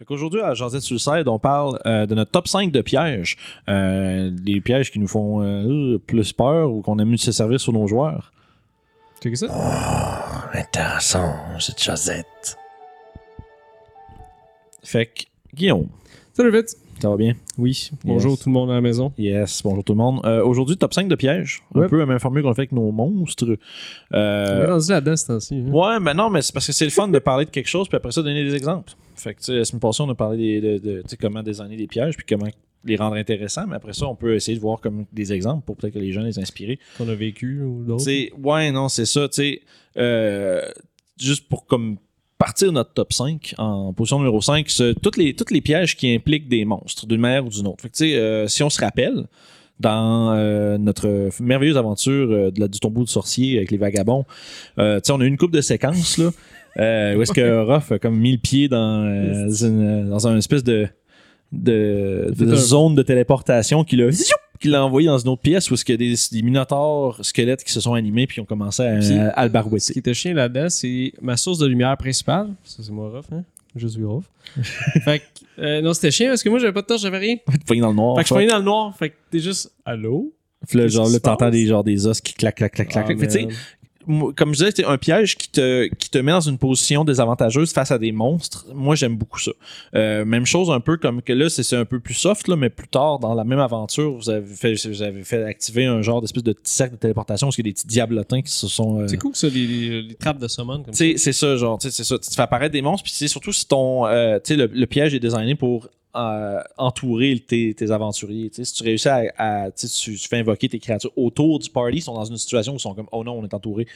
Fait qu'aujourd'hui, à Josette Suicide, on parle euh, de notre top 5 de pièges. Euh, des pièges qui nous font euh, plus peur ou qu'on aime mieux se servir sur nos joueurs. Check ça? Oh, intéressant, cette Josette. Fait que, Guillaume, Salut vite. ça va bien? Oui. Bonjour Yes. tout le monde à la maison. Yes, bonjour tout le monde. Euh, aujourd'hui, top 5 de pièges. Un peu la même formule qu'on a fait avec nos monstres. On est Euh, rendu là-dedans ce temps-ci. hein. ouais, mais non, mais c'est parce que c'est le fun de parler de quelque chose puis après ça, donner des exemples. Fait que, tu sais, la semaine passée, on a parlé de, de, tu sais, comment designer des pièges puis comment les rendre intéressants, mais après ça, on peut essayer de voir comme des exemples pour peut-être que les gens les inspirer. Qu'on a vécu ou d'autres. Ouais, non, c'est ça. Euh, juste pour comme partir notre top 5, en position numéro 5, c'est toutes les, toutes les pièges qui impliquent des monstres, d'une manière ou d'une autre. Fait que, euh, si on se rappelle, dans euh, notre merveilleuse aventure euh, de la, du tombeau de sorcier avec les vagabonds, euh, on a eu une coupe de séquences là, euh, où est-ce que Ruff a comme mis le pied dans, euh, une, dans un espèce de, de, zone de téléportation qui l'a zoup, qui l'a envoyé dans une autre pièce où est-ce qu'il y a des, des minotaures squelettes qui se sont animés puis ont commencé à, Puis, à le Ce barouetter. qui était chien là-dedans, c'est ma source de lumière principale. Ça, c'est moi, Ruff, hein? Je suis Ruff. fait que, euh, non, c'était chien parce que moi, j'avais pas de torche, j'avais rien. Poigné dans le noir. Fait que je suis dans le noir. Fait que t'es juste, allô? Puis là, genre, là, t'entends des, genre, des os qui claquent, claquent, claquent, Ah, claquent. Fait que, tu sais, comme je disais, c'est un piège qui te, qui te met dans une position désavantageuse face à des monstres. Moi, j'aime beaucoup ça. Euh, même chose un peu comme que là, c'est c'est un peu plus soft, là, mais plus tard, dans la même aventure, vous avez fait, vous avez fait activer un genre d'espèce de petit cercle de téléportation parce qu'il y a des petits diablotins qui se sont. euh, C'est cool ça, les, les, les trappes de summon comme ça. C'est ça, genre, c'est ça. Tu te fais apparaître des monstres, puis c'est surtout si ton. euh, tu sais, le, le piège est designé pour euh, entourer tes, tes aventuriers. Si tu réussis à. à- tu, fais invoquer tes créatures autour du party, ils sont dans une situation où ils sont comme, oh non, on est entouré.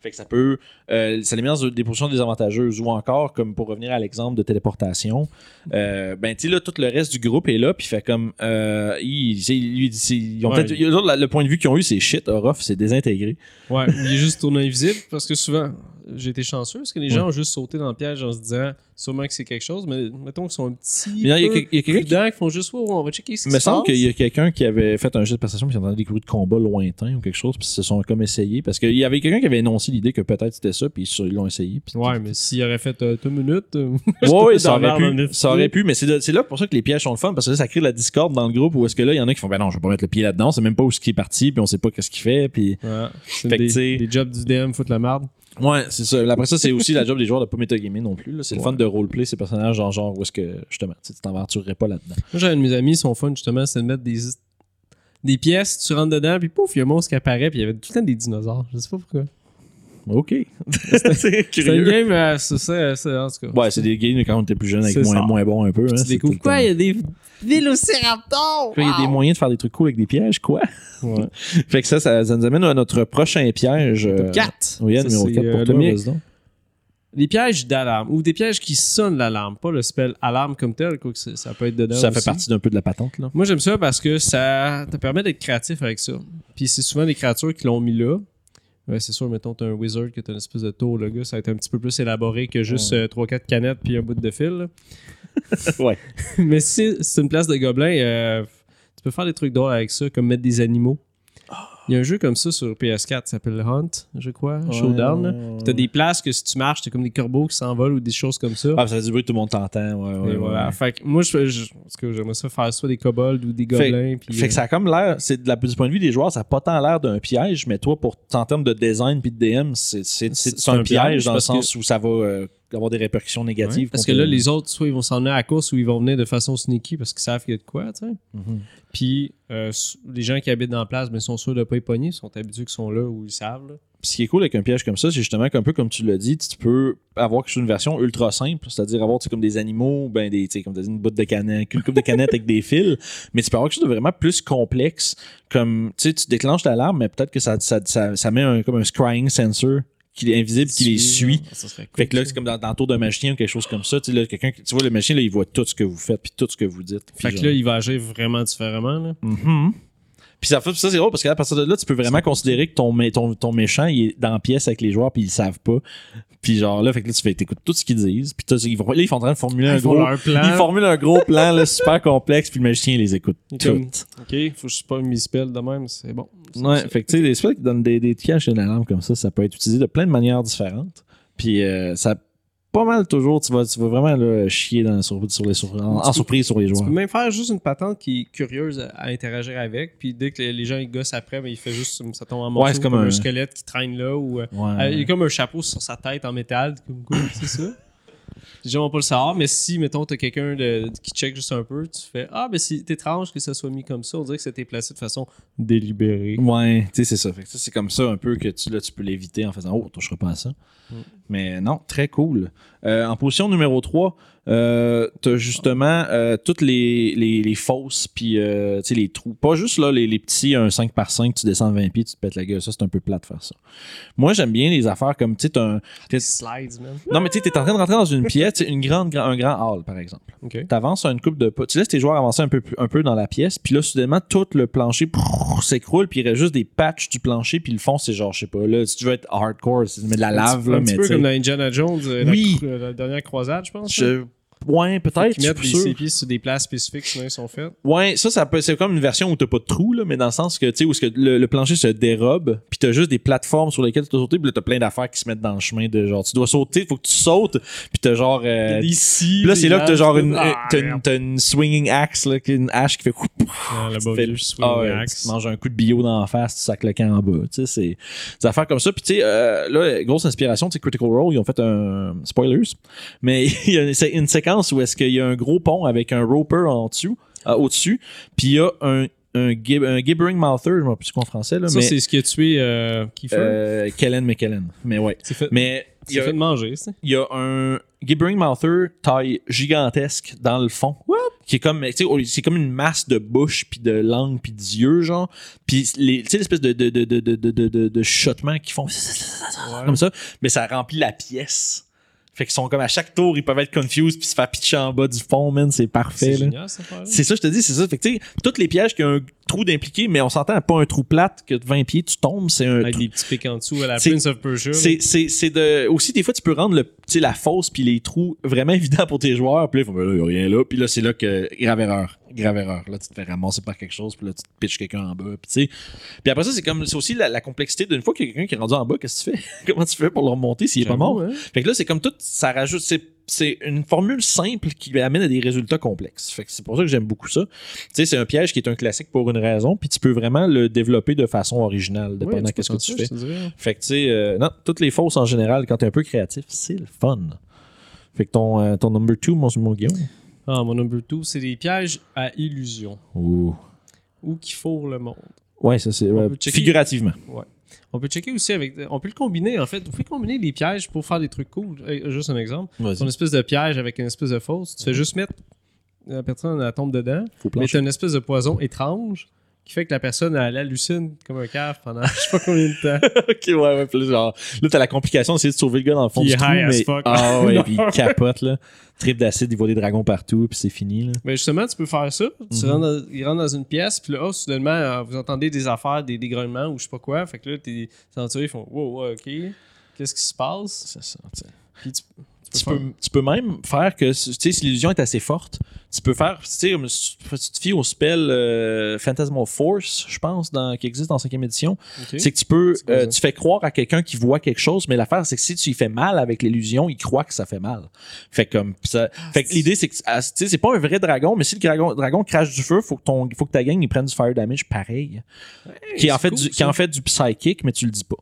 Fait que ça peut. euh, ça les met dans des positions désavantageuses. Ou encore, comme pour revenir à l'exemple de téléportation, euh, ben, tu là, tout le reste du groupe est là, puis fait comme. Ils, ils ont Ouais. peut-être- le point de vue qu'ils ont eu, c'est shit, Orof, c'est désintégré. Ouais, il est juste tourné invisible parce que souvent, j'ai été chanceux parce que les gens ont juste sauté dans le piège en se disant sûrement que c'est quelque chose, mais mettons qu'ils sont un petit. Peu y a quelqu'un qui- font juste, oh, on va checker ce Il qui me se semble qu'il y a quelqu'un qui avait fait un jeu de perception puis qui entendait des bruits de combat lointains ou quelque chose puis ils se sont comme essayés parce qu'il y avait quelqu'un qui avait énoncé l'idée que peut-être c'était ça puis ils l'ont essayé. puis- Ouais, mais s'il aurait fait euh, deux minutes. euh, Ouais, ouais, ça aurait pu, ça aurait pu, mais c'est là pour ça que les pièges sont le fun parce que là, ça crée de la discorde dans le groupe où est-ce que là il y en a qui font ben non je vais pas mettre le pied là-dedans, c'est même pas où ce qui est parti puis on sait pas qu'est-ce qu'il fait puis Ouais, Fait des, des jobs du DM foutent la merde. Ouais c'est ça. Après ça c'est aussi la job des joueurs de pas métagamer non plus. C'est le fun de roleplay ces personnages genre genre où est-ce que justement tu t'aventurerais pas là-dedans. Moi, j'ai un de mes amis, son fun, justement, c'est de mettre des, des pièces, tu rentres dedans, puis pouf, il y a un monstre qui apparaît, puis il y avait tout le temps des dinosaures. Je sais pas pourquoi. Ok. c'est une game, euh, c'est ça, c'est- en tout cas. Ouais c'est des games quand on était plus jeune avec moins, moins bon un peu. hein, c'est quoi? Il y a des vélociraptors! Il y a des moyens de faire des trucs cool avec des pièges, quoi. Ouais. Fait que ça, ça, ça nous amène à notre prochain piège. euh, Top 4. Oui, Ça, numéro c'est, 4 pour euh, toi, le mien. vas-y donc. Des pièges d'alarme ou des pièges qui sonnent l'alarme, pas le spell alarme comme tel, quoi que ça peut être dedans. Ça fait partie d'un peu de la patente, là. Moi, j'aime ça parce que ça te permet d'être créatif avec ça. Puis c'est souvent des créatures qui l'ont mis là. Ouais, c'est sûr, mettons, t'as un wizard qui a une espèce de tour, le gars, ça va être un petit peu plus élaboré que juste Ouais. 3-4 canettes puis un bout de fil. Ouais. Mais si c'est une place de gobelins, euh, tu peux faire des trucs drôles avec ça, comme mettre des animaux. Il y a un jeu comme ça sur PS4 qui s'appelle Hunt, je crois, Showdown. Puis T'as des places que si tu marches, t'as comme des corbeaux qui s'envolent ou des choses comme ça. Ah, ça fait du bruit, tout le monde t'entend. Ouais, ouais, voilà. ouais. Fait que moi, je, je, parce que j'aimerais ça faire soit des kobolds ou des gobelins. puis, Fait que euh, ça a comme l'air, c'est de la, du point de vue des joueurs, ça a pas tant l'air d'un piège, mais toi, pour, en termes de design puis de DM, c'est, un, un piège dans le sens où ça va euh, avoir des répercussions négatives. Ouais, parce que là, les autres, soit ils vont s'en venir à la course ou ils vont venir de façon sneaky parce qu'ils savent qu'il y a de quoi, tu sais. Mhm. Puis euh, les gens qui habitent dans la place, mais sont sûrs de pas y pogner, sont habitués qu'ils sont là où ils savent. là. Puis ce qui est cool avec un piège comme ça, c'est justement qu'un peu comme tu l'as dit, tu peux avoir une version ultra simple, c'est-à-dire avoir comme des animaux, ben des, tu sais, comme t'as dit, une botte de canette, une coupe de canettes avec des fils, mais tu peux avoir quelque chose de vraiment plus complexe, comme tu déclenches l'alarme, mais peut-être que ça, ça, ça, ça met un, comme un scrying sensor qui est invisible, qui les suit. Ça serait cool, Fait que là, c'est comme dans, dans le tour d'un magicien ou quelque chose comme ça. Tu sais, là, quelqu'un, qui- tu vois, le magicien, là, il voit tout ce que vous faites puis tout ce que vous dites. Fait que là, il va agir vraiment différemment. Là. Mhm. Puis ça, fait, ça c'est drôle parce qu'à partir de là, tu peux vraiment considérer que ton, ton, ton méchant il est dans la pièce avec les joueurs puis ils le savent pas. Puis genre là, fait que là, tu fais, t'écoutes tout ce qu'ils disent. Puis ils vont, là, ils sont en train de formuler un Ils gros. plan. Ils formulent un gros plan là, super complexe, puis le magicien les écoute Il tout. comme, Ok, faut que je pas mes spells de même, c'est bon. Ouais, fait que tu sais, des spells qui donnent des, des pièges et une alarme comme ça, ça peut être utilisé de plein de manières différentes. Puis euh, ça, pas mal toujours, tu vas, tu vas vraiment là, chier dans, sur, sur les, sur- en, en surprise sur les Tu joueurs. peux même faire juste une patente qui est curieuse à, à interagir avec, puis dès que les, les gens ils gossent après, ben, il fait juste ça tombe en morceaux, c'est comme comme, un... un- squelette qui traîne là ou euh, Ouais. euh, il y a comme un chapeau sur sa tête en métal, comme quoi, c'est ça? Les gens vont pas le savoir, mais si, mettons, t'as quelqu'un de- qui check juste un peu, tu fais Ah, ben c'est étrange que ça soit mis comme ça. On dirait que c'était placé de façon délibérée. Ouais, tu sais, c'est ça. Fait que ça, c'est comme ça un peu que tu, là, tu peux l'éviter en faisant Oh, toucheras pas à ça. Mm. Mais non, très cool. Euh, en position numéro 3, euh, t'as justement euh, toutes les, les, les fosses puis euh, tu les trous. Pas juste là, les, les petits, un 5 par 5 tu descends 20 pieds, tu te pètes la gueule. Ça, c'est un peu plat de faire ça. Moi, j'aime bien les affaires comme, tu un- t'es- Slides, man. Non, mais tu sais, t'es en train de rentrer dans une pièce, tu une grande, grand- un grand hall, par exemple. Ok. T'avances une coupe de pas. Tu laisses tes joueurs avancer un peu, un peu dans la pièce, puis là, soudainement, tout le plancher prrr, s'écroule, puis il reste juste des patchs du plancher, puis le fond, c'est genre, je sais pas, là, si tu veux être hardcore, c'est de la lave, un là, petit mais peu tu sais, comme dans Indiana Jones, Oui. la, la dernière croisade, je pense. je- Ouais, peut-être. Qui mettent des pieds sur des places spécifiques, sinon ils sont faits. Ouais, ça, ça peut, c'est comme une version où t'as pas de trou, là, mais dans le sens que, tu sais, où que le, le plancher se dérobe, puis t'as juste des plateformes sur lesquelles tu dois sauter, puis là, t'as plein d'affaires qui se mettent dans le chemin de genre, tu dois sauter, faut que tu sautes, puis t'as genre. euh, Ici. là, c'est là que t'as genre une, Ah, t'as une, swinging axe, là, une hache qui fait Ah, tu là-bas, te fais- vieux swing ah axe. tu manges un coup de bio dans la face, tu sacs le camp en bas. Tu sais, c'est des affaires comme ça. Puis, tu sais, euh, là, grosse inspiration, tu sais, Critical Role, ils ont fait un. Spoilers. Mais il y a une séquence où est-ce qu'il y a un gros pont avec un roper en dessous, euh, au-dessus. Puis, il y a un, un, gib- un gibbering mouther, je ne sais plus en français, là. Ça, mais. c'est ce qui a tué euh, Kiefer. Euh, Kellen McKellen. Mais ouais. c'est fait, Mais. il a- fait de manger, il y a un gibbering mouther taille gigantesque dans le fond. Qui est comme, au- c'est comme une masse de bouche, puis de langue, puis d'yeux, genre. Puis les- tu sais, l'espèce de, de, de, de, de, de, de, de, qui font comme ça, mais ça remplit la pièce. Fait qu'ils sont comme à chaque tour, ils peuvent être confused, puis se faire pitcher en bas du fond, man. C'est parfait, C'est ça, je te dis, c'est ça. Fait que, tu sais, tous les pièges qui ont un trou d'impliqué, mais on s'entend pas un trou plate que de 20 pieds, tu tombes, c'est un Avec trou- des petits pics en dessous à la C'est- Prince of Persia. c'est, c'est, c'est de. Aussi, des fois, tu peux rendre le, tu sais, la fosse puis les trous vraiment évidents pour tes joueurs. Puis là, il faut, ben là, y a rien là. Puis là, c'est là que. Grave erreur. Grave erreur. Là, tu te fais ramasser par quelque chose. Puis là, tu te pitches quelqu'un en bas. Puis tu sais. Puis après ça, c'est comme. C'est aussi la, la complexité d'une fois qu'il y a quelqu'un qui est rendu en bas, qu'est-ce que tu fais? Comment tu fais pour le remonter s'il est pas mort? Hein. Fait que là, c'est comme tout. Ça rajoute. C'est, c'est une formule simple qui amène à des résultats complexes. Fait que c'est pour ça que j'aime beaucoup ça. Tu sais, c'est un piège qui est un classique pour une raison. Puis tu peux vraiment le développer de façon originale, dépendant tu de ce que tu fais. dirais. Fait que, tu sais, euh, non, toutes les fausses en général, quand t'es un peu créatif, c'est le fun. Fait que ton, euh, ton number two, mon, mon Guillaume? Ah, mon number two, c'est des pièges à illusion. Ouh. Ou qui fourrent le monde. Ouais, ça c'est. ouais, peut checker. figurativement. On peut checker aussi avec. On peut le combiner, en fait. Vous pouvez combiner les pièges pour faire des trucs cool. Euh, Juste un exemple. Ton espèce de piège avec une espèce de fausse, tu fais juste mettre la personne elle tombe dedans, Faut mais une espèce de poison étrange qui fait que la personne elle hallucine comme un cave pendant je sais pas combien de temps. ok, ouais, ouais. Puis là, genre, là, t'as la complication d'essayer de sauver le gars dans le fond du trou. mais... fuck. Ah ouais, puis il capote, là. Trip d'acide, il voit des dragons partout, puis c'est fini, là. Mais justement, tu peux faire ça. Tu Mhm. rentres dans, il rentre dans une pièce, puis là, oh, soudainement, euh, vous entendez des affaires, des dégrognements ou je sais pas quoi. Fait que là, tes aventuriers font Wow, ok. Qu'est-ce qui se passe? C'est ça. Puis tu, Tu peux, tu peux même faire que, tu sais, si l'illusion est assez forte, tu peux faire, tu sais, tu te fies au spell euh, Phantasmal Force, je pense, dans, qui existe dans 5 édition. C'est que tu peux, euh, tu fais croire à quelqu'un qui voit quelque chose, mais l'affaire, c'est que si tu y fais mal avec l'illusion, il croit que ça fait mal. Fait comme, ça, fait que l'idée, c'est que, ah, tu sais, c'est pas un vrai dragon, mais si le dragon, dragon crache du feu, faut que ton, faut que ta gang, il prenne du fire damage pareil. qui est en fait cool, du, qui est ça. en fait du psychic, mais tu le dis pas.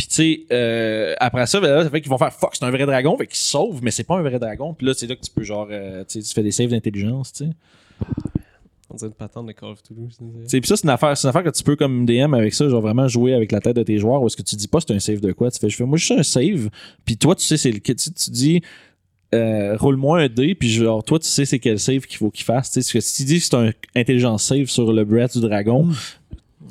Puis tu sais, euh, après ça, ben là, ça fait qu'ils vont faire fuck, c'est un vrai dragon, fait qu'ils sauvent, mais c'est pas un vrai dragon. Puis là, c'est là que tu peux genre, euh, tu sais, tu fais des saves d'intelligence, tu sais. On dirait une patente de Call of Toulouse. Puis ça, c'est une affaire, c'est une affaire que tu peux comme DM avec ça, genre vraiment jouer avec la tête de tes joueurs, ou est-ce que tu dis pas c'est un save de quoi, tu fais, je fais, moi je un save, puis toi tu sais c'est le, tu, tu dis. Euh, roule-moi un dé, puis genre, toi, tu sais c'est quel save qu'il faut qu'il fasse. tu sais. Parce que si tu dis que c'est un intelligence save sur le breath du dragon,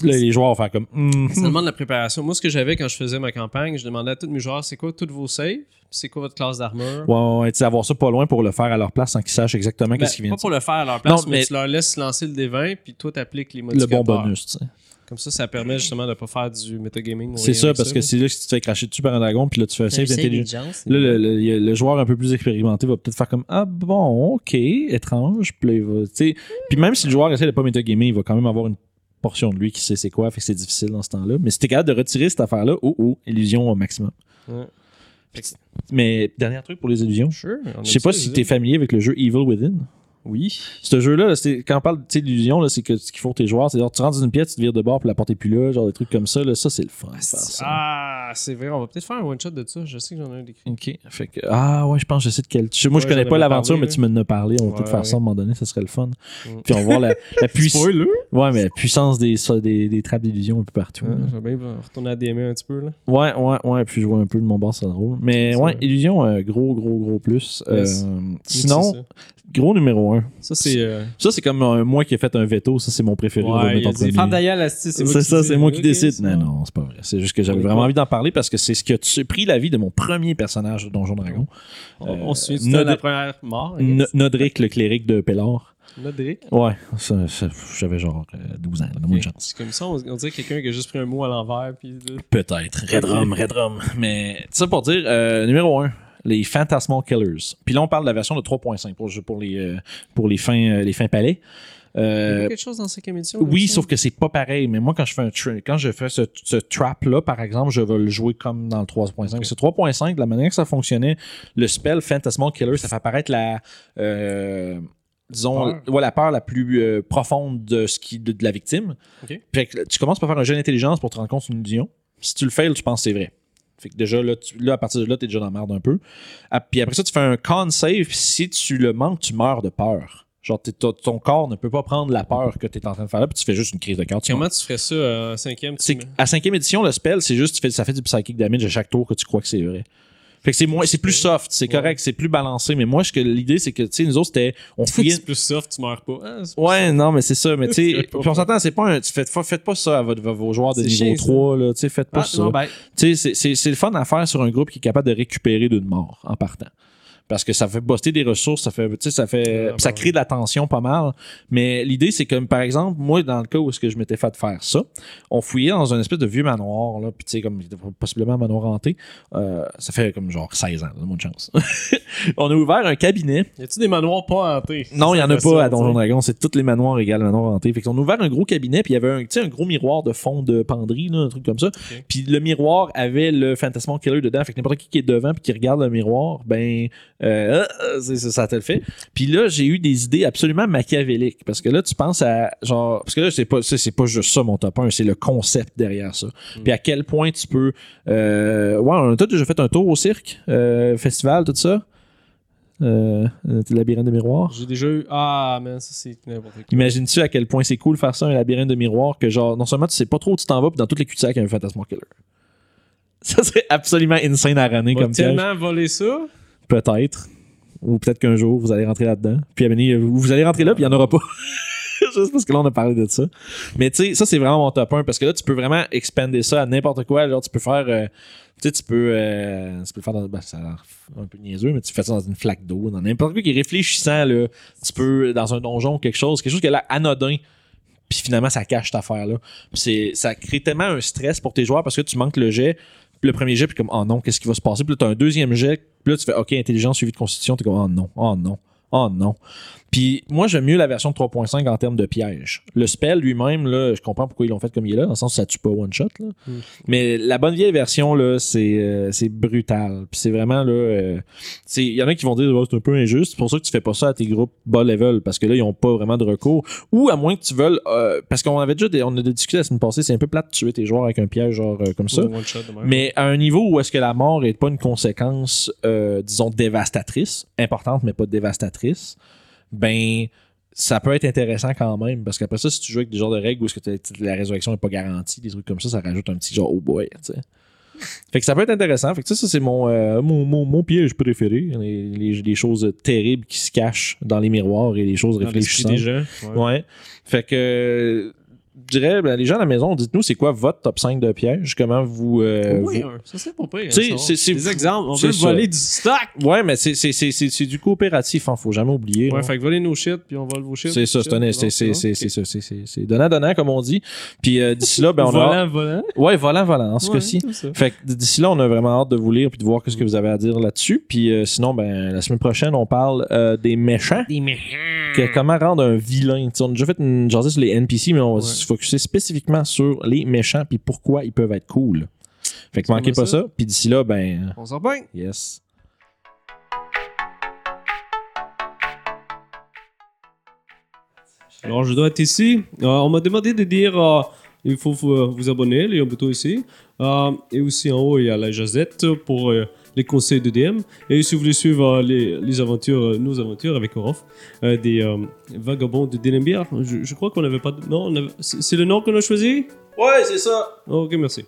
là, les joueurs vont faire comme. hmm, Ça demande de la préparation. Moi, ce que j'avais quand je faisais ma campagne, je demandais à tous mes joueurs c'est quoi tous vos saves, c'est quoi votre classe d'armure? Ouais, ouais, ouais, tu sais, avoir ça pas loin pour le faire à leur place sans qu'ils sachent exactement Ben, qu'est-ce qui vient pas de pour le faire à leur place, Non, mais, mais- tu leur laisses lancer le D20, puis toi, t'appliques les le modificateurs. bon bonus, tu sais. Comme ça, ça permet justement de pas faire du metagaming. C'est ça, parce que là. c'est là que si tu te fais cracher dessus par un dragon, puis là, tu fais un save d'intelligence. Là, le, le- le joueur un peu plus expérimenté va peut-être faire comme Ah bon, ok, étrange. Puis là, il va. Puis même si le joueur essaie de pas metagamer, il va quand même avoir une portion de lui qui sait c'est quoi, fait que c'est difficile dans ce temps-là. Mais si t'es capable de retirer cette affaire-là, oh oh, illusion au maximum. Ouais. Mais dernier truc pour les illusions. Sure. Je sais pas si t'es familier avec le jeu Evil Within. Oui. Ce jeu-là, c'est- quand on parle d'illusion, c'est que ce qu'il faut tes joueurs, c'est genre tu rentres dans une pièce, tu te vires de bord, puis la porte est plus là, genre des trucs comme ça. Là, ça, c'est le fun. ça. Ah, c'est vrai. On va peut-être faire un one-shot de ça. Je sais que j'en ai un décrit. Ok. Fait que, ah ouais, je pense que je sais de quel. je- Moi, je Ouais, connais j'en pas l'aventure, mais tu m'en as parlé. On va Ouais, peut-être faire ouais. ça à un moment donné, ça serait le fun. Mm. Puis on va voir la, la puissance. Ouais, mais la puissance des, ça, des, des trappes d'illusion un peu partout. J'aimerais bien retourner à DMA un petit peu. Là. Ouais, ouais, ouais. Puis je vois un peu de mon bord, c'est drôle. Mais ouais, illusion, euh, gros, gros, gros plus. Euh, sinon, gros numéro Ça, c'est. euh, Ça, c'est comme euh, moi qui ai fait un veto. Ça, c'est mon préféré. Ouais, c'est ça, c'est moi qui décide. Non, non, c'est pas vrai. C'est juste que j'avais vraiment envie d'en parler parce que c'est ce qui a pris la vie de mon premier personnage de Donjon Dragon. On, on se souvient Nod- la première mort. Nodric, le cléric de Pellar. Nodric? Ouais, j'avais genre euh, 12 ans, là, moins de chance. C'est comme ça, on, on dirait quelqu'un qui a juste pris un mot à l'envers. Puis Peut-être. Redrum, Redrum. Mais ça pour dire, euh, numéro 1, les Phantasmal Killers. Puis là, on parle de la version de 3.5 pour, pour, les, euh, pour les, fins, euh, les fins palais. Il y a Euh, quelque chose dans cette émission oui, sauf que c'est pas pareil. Mais moi, quand je fais un tra- quand je fais ce, ce trap-là, par exemple, je vais le jouer comme dans le 3.5. Ce 3.5, de la manière que ça fonctionnait, le spell Phantasmal Killer, ça fait apparaître la. euh, disons, Peur. ouais, la peur la plus euh, profonde de, ce qui, de, de la victime. Ok. Fait que tu commences par faire un jeu d'intelligence pour te rendre compte que c'est une illusion. Si tu le fails, tu penses que c'est vrai. Fait que déjà, là, tu- là, à partir de là, t'es déjà dans la merde un peu. Ah, puis après ça, tu fais un con save. puis Si tu le manques, tu meurs de peur. Genre, ton corps ne peut pas prendre la peur que tu es en train de faire là, puis tu fais juste une crise de cœur. Comment tu ferais ça euh, en cinquième tu à cinquième édition, le spell, c'est juste, tu fais- ça fait du psychic damage à chaque tour que tu crois que c'est vrai. Fait que c'est moins, c'est plus soft, c'est correct, c'est plus balancé. Mais moi, ce que l'idée, c'est que, tu sais, nous autres, c'était, on fouillait. C'est plus soft, tu meurs pas. Ah, c'est- Ouais, non, mais c'est ça. Mais tu sais, pas on s'entend, c'est pas un. tu Faites, pas- faites pas ça à votre- vos joueurs de niveau chiant, ça. 3, là. Tu sais, faites pas Ah, ça. ben, Tu sais, c'est- c'est c'est le fun à faire sur un groupe qui est capable de récupérer d'une mort en partant. Parce que ça fait buster des ressources, ça fait, tu sais, ça fait, Ah, ça ben crée de la tension pas mal. Mais l'idée, c'est comme, par exemple, moi, dans le cas où est-ce que je m'étais fait faire ça, on fouillait dans un espèce de vieux manoir, là, puis tu sais, comme, possiblement un manoir hanté. Euh, ça fait comme genre 16 ans, de chance. on a ouvert un cabinet y a-tu des manoirs pas hantés? Non, il n'y en a pas à. Donjon Dragon. C'est tous les manoirs égales manoir hanté. Fait qu'ils ont ouvert un gros cabinet, puis il y avait un, tu sais, un gros miroir de fond de penderie, là, un truc comme ça. Puis le miroir avait le Phantasmal Killer dedans. Fait que n'importe qui qui est devant puis qui regarde le miroir, ben, euh, euh, c'est- c'est- ça te le fait. Puis là, j'ai eu des idées absolument machiavéliques. Parce que là, tu penses à, genre, parce que là, c'est pas, c'est pas juste ça mon top 1, c'est le concept derrière ça. Puis à quel point tu peux, euh, ouais, on a déjà fait un tour au cirque, euh, festival, tout ça. Euh, labyrinthe de miroir. J'ai déjà eu. Ah, man, ça c'est n'importe quoi. Imagines-tu à quel point c'est cool faire ça, un labyrinthe de miroir, que genre, non seulement tu sais pas trop où tu t'en vas, puis dans toutes les cul-de-sac, il y a un Phantasmal Killer. Ça serait absolument insane à runner comme piège. tellement voler ça. Peut-être. Ou peut-être qu'un jour, vous allez rentrer là-dedans. Puis à venir, vous allez rentrer là, puis il n'y en aura pas. Juste parce que là, on a parlé de ça. Mais tu sais, ça, c'est vraiment mon top 1, parce que là, tu peux vraiment expander ça à n'importe quoi. Genre, tu peux faire... euh, tu sais, tu peux, euh, tu peux le faire dans... Ben, ça un peu niaiseux, mais tu fais ça dans une flaque d'eau, dans n'importe quoi qui est réfléchissant, là. Tu peux, dans un donjon, quelque chose, quelque chose qui a l'air anodin, puis finalement, ça cache cette affaire-là. Puis ça crée tellement un stress pour tes joueurs parce que tu manques le jet. Puis le premier jet, puis comme, oh non, qu'est-ce qui va se passer? Puis là, tu as un deuxième jet. Puis là, tu fais, OK, intelligence suivi de constitution. Tu es comme, oh non, oh non, oh non. Puis moi, j'aime mieux la version de 3.5 en termes de piège. Le spell lui-même, là, je comprends pourquoi ils l'ont fait comme il est là, dans le sens où ça tue pas one shot. Là. Mm. Mais la bonne vieille version, là, c'est, euh, c'est brutal. Puis c'est vraiment, là, euh, il y en a qui vont dire, oh, c'est un peu injuste. C'est pour ça que tu fais pas ça à tes groupes bas level, parce que là, ils ont pas vraiment de recours. Ou à moins que tu veuilles, euh, parce qu'on avait déjà, des- on a discuté la semaine passée, c'est un peu plate de tuer tes joueurs avec un piège genre comme ça. Mais à un niveau où est-ce que la mort est pas une conséquence, disons, dévastatrice, importante mais pas dévastatrice, ben ça peut être intéressant quand même. Parce qu'après ça, si tu joues avec des genres de règles où est-ce que la résurrection n'est pas garantie, des trucs comme ça, ça rajoute un petit genre oh boy, tu sais. Fait que ça peut être intéressant. Fait que ça, ça c'est mon, euh, mon, mon, mon piège préféré. Les, les- les choses terribles qui se cachent dans les miroirs et les choses réfléchissantes. Ouais. Ouais. Fait que je dirais, ben, les gens à la maison, dites-nous c'est quoi votre top 5 de pièges, comment vous. euh, Oui, vous- un. ça c'est pas pire. Tu sais, hein, c'est- Des exemples. On c'est veut ça. voler du stock. Ouais, mais c'est, c'est, c'est, c'est, c'est du coopératif, hein, faut jamais oublier. Ouais, là. fait que voler nos shit, puis on vole vos shit. c'est ça, c'est, un- c'est, c'est, c'est, c'est ça, c'est, c'est, c'est donnant-donnant, comme on dit. Puis euh, d'ici là, ben, on a. Volant, volant. Ouais, volant, volant, en ce Ouais, cas-ci. Fait que d'ici là, on a vraiment hâte de vous lire puis de voir ce que vous avez à dire là-dessus. Puis euh, sinon, ben, la semaine prochaine, on parle euh, des méchants. Des méchants. Que- comment rendre un vilain. On a déjà fait une sur les NPC, mais on va Ouais. Se focuser spécifiquement sur les méchants puis pourquoi ils peuvent être cool. Fait que manquez pas ça? ça. Puis d'ici là, ben, On s'en reprend. yes. Alors, je dois être ici. Euh, on m'a demandé de dire euh, il faut vous, vous abonner, il y a un bouton ici. Euh, et aussi en haut, il y a la jazette pour euh, les conseils de DM. Et si vous voulez suivre euh, les, les aventures, euh, nos aventures avec Orof, euh, des euh, vagabonds de Denembir, je, je crois qu'on n'avait pas. de- Non, avait- c'est le nom qu'on a choisi? Ouais, c'est ça. Ok, merci.